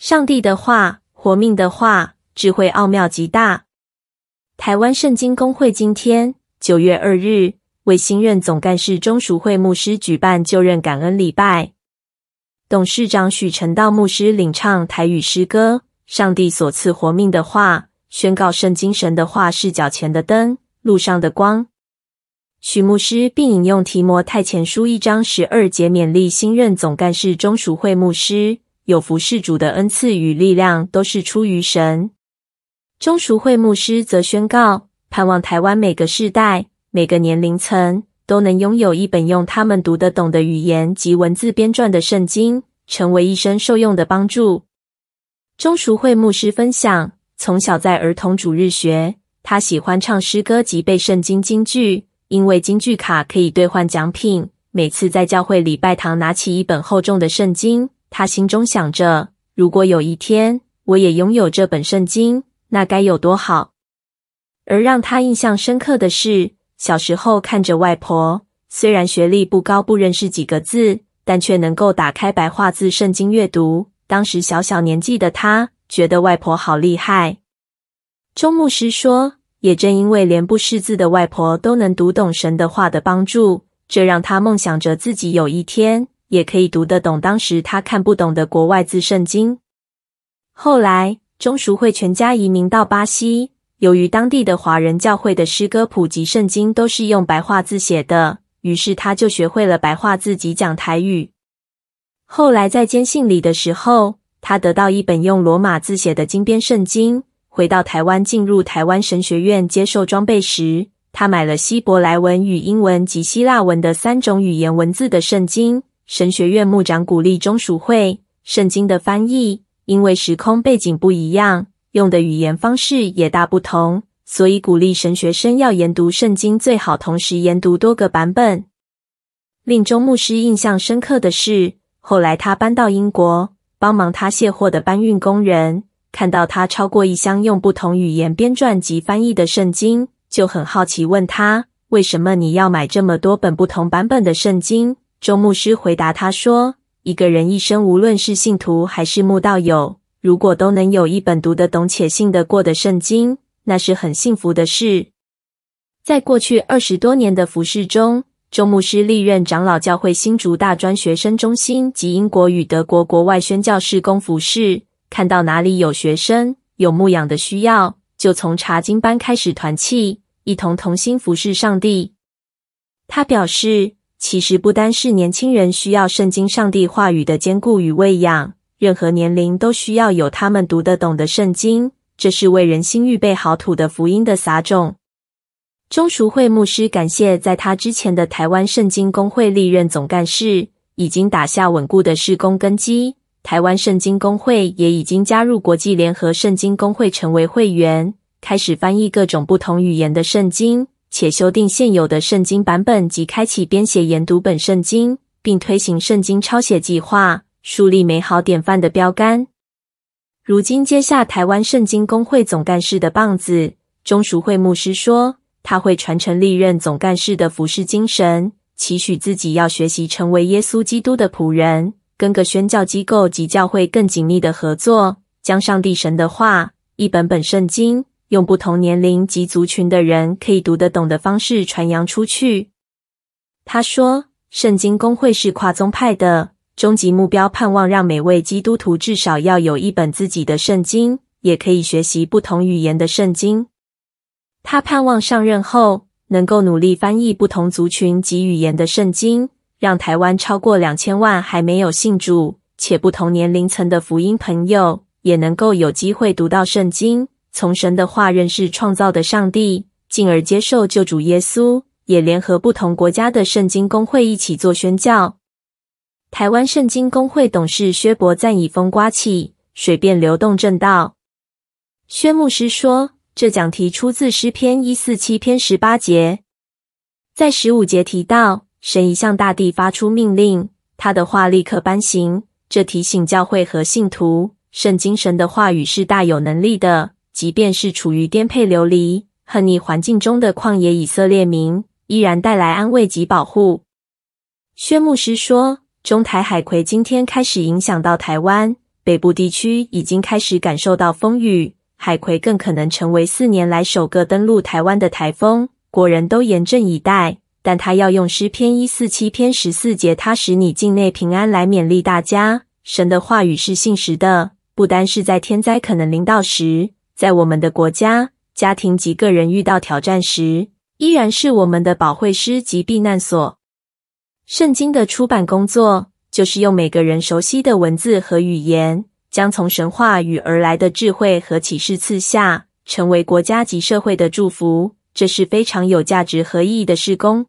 上帝的话，活命的话，智慧奥妙极大。台湾圣经公会今天九月二日为新任总干事钟淑慧牧师举办就任感恩礼拜，董事长许传道牧师领唱台语诗歌《上帝所赐活命的话》，宣告圣经神的话是脚前的灯，路上的光。许牧师并引用提摩太前书一章十二节勉励新任总干事钟淑慧牧师，有服事主的恩赐与力量都是出于神。钟淑慧牧师则宣告，盼望台湾每个世代、每个年龄层都能拥有一本用他们读得懂的语言及文字编撰的圣经，成为一生受用的帮助。钟淑慧牧师分享，从小在儿童主日学，他喜欢唱诗歌及背圣经金句。因为金句卡可以兑换奖品，每次在教会礼拜堂拿起一本厚重的圣经，他心中想着：如果有一天我也拥有这本圣经，那该有多好！而让他印象深刻的是，小时候看着外婆，虽然学历不高，不认识几个字，但却能够打开白话字圣经阅读。当时小小年纪的他，觉得外婆好厉害。钟牧师说。也正因为连不识字的外婆都能读懂神的话的帮助，这让他梦想着自己有一天也可以读得懂当时他看不懂的国外字圣经。后来，钟淑慧全家移民到巴西，由于当地的华人教会的诗歌谱及圣经都是用白话字写的，于是他就学会了白话字及讲台语。后来在监信里的时候，他得到一本用罗马字写的金边圣经。回到台湾，进入台湾神学院接受装备时，他买了希伯来文与英文及希腊文的三种语言文字的圣经。神学院牧长鼓励钟淑慧，圣经的翻译因为时空背景不一样，用的语言方式也大不同，所以鼓励神学生要研读圣经，最好同时研读多个版本。令钟牧师印象深刻的是，后来他搬到英国，帮忙他卸货的搬运工人。看到他超过一箱用不同语言编撰及翻译的圣经，就很好奇，问他为什么你要买这么多本不同版本的圣经？周牧师回答他说：“一个人一生，无论是信徒还是慕道友，如果都能有一本读得懂且信得过的圣经，那是很幸福的事。”在过去二十多年的服事中，周牧师历任长老教会新竹大专学生中心及英国与德国国外宣教事工服事。看到哪里有学生有牧养的需要，就从查经班开始团契，一同同心服侍上帝。他表示，其实不单是年轻人需要圣经上帝话语的坚固与喂养，任何年龄都需要有他们读得懂的圣经，这是为人心预备好土的福音的撒种。钟淑慧牧师感谢在他之前的台湾圣经公会历任总干事，已经打下稳固的事工根基。台湾圣经公会也已经加入国际联合圣经公会成为会员，开始翻译各种不同语言的圣经，且修订现有的圣经版本及开启编写研读本圣经，并推行圣经抄写计划，树立美好典范的标杆。如今接下台湾圣经公会总干事的棒子，钟淑慧牧师说，他会传承历任总干事的服事精神，期许自己要学习成为耶稣基督的仆人。跟各宣教机构及教会更紧密的合作，将上帝神的话一本本圣经，用不同年龄及族群的人可以读得懂的方式传扬出去。他说：“圣经公会是跨宗派的，终极目标盼望让每位基督徒至少要有一本自己的圣经，也可以学习不同语言的圣经。他盼望上任后能够努力翻译不同族群及语言的圣经。”让台湾超过两千万还没有信主且不同年龄层的福音朋友，也能够有机会读到圣经，从神的话认识创造的上帝，进而接受救主耶稣。也联合不同国家的圣经公会一起做宣教。台湾圣经公会董事薛伯赞以风刮起，水便流动正道。薛牧师说，这讲题出自诗篇一四七篇十八节，在十五节提到。神已向大地发出命令，他的话立刻颁行。这提醒教会和信徒，圣经神的话语是大有能力的，即便是处于颠沛流离、恨逆环境中的旷野以色列民，依然带来安慰及保护。薛牧师说，中台海葵今天开始影响到台湾，北部地区已经开始感受到风雨，海葵更可能成为四年来首个登陆台湾的台风，国人都严阵以待。但他要用诗篇一四七篇十四节，他使你境内平安来勉励大家。神的话语是信实的，不单是在天灾可能临到时，在我们的国家、家庭及个人遇到挑战时，依然是我们的保惠师及避难所。圣经的出版工作，就是用每个人熟悉的文字和语言，将从神话语而来的智慧和启示赐下，成为国家及社会的祝福。这是非常有价值和意义的事工。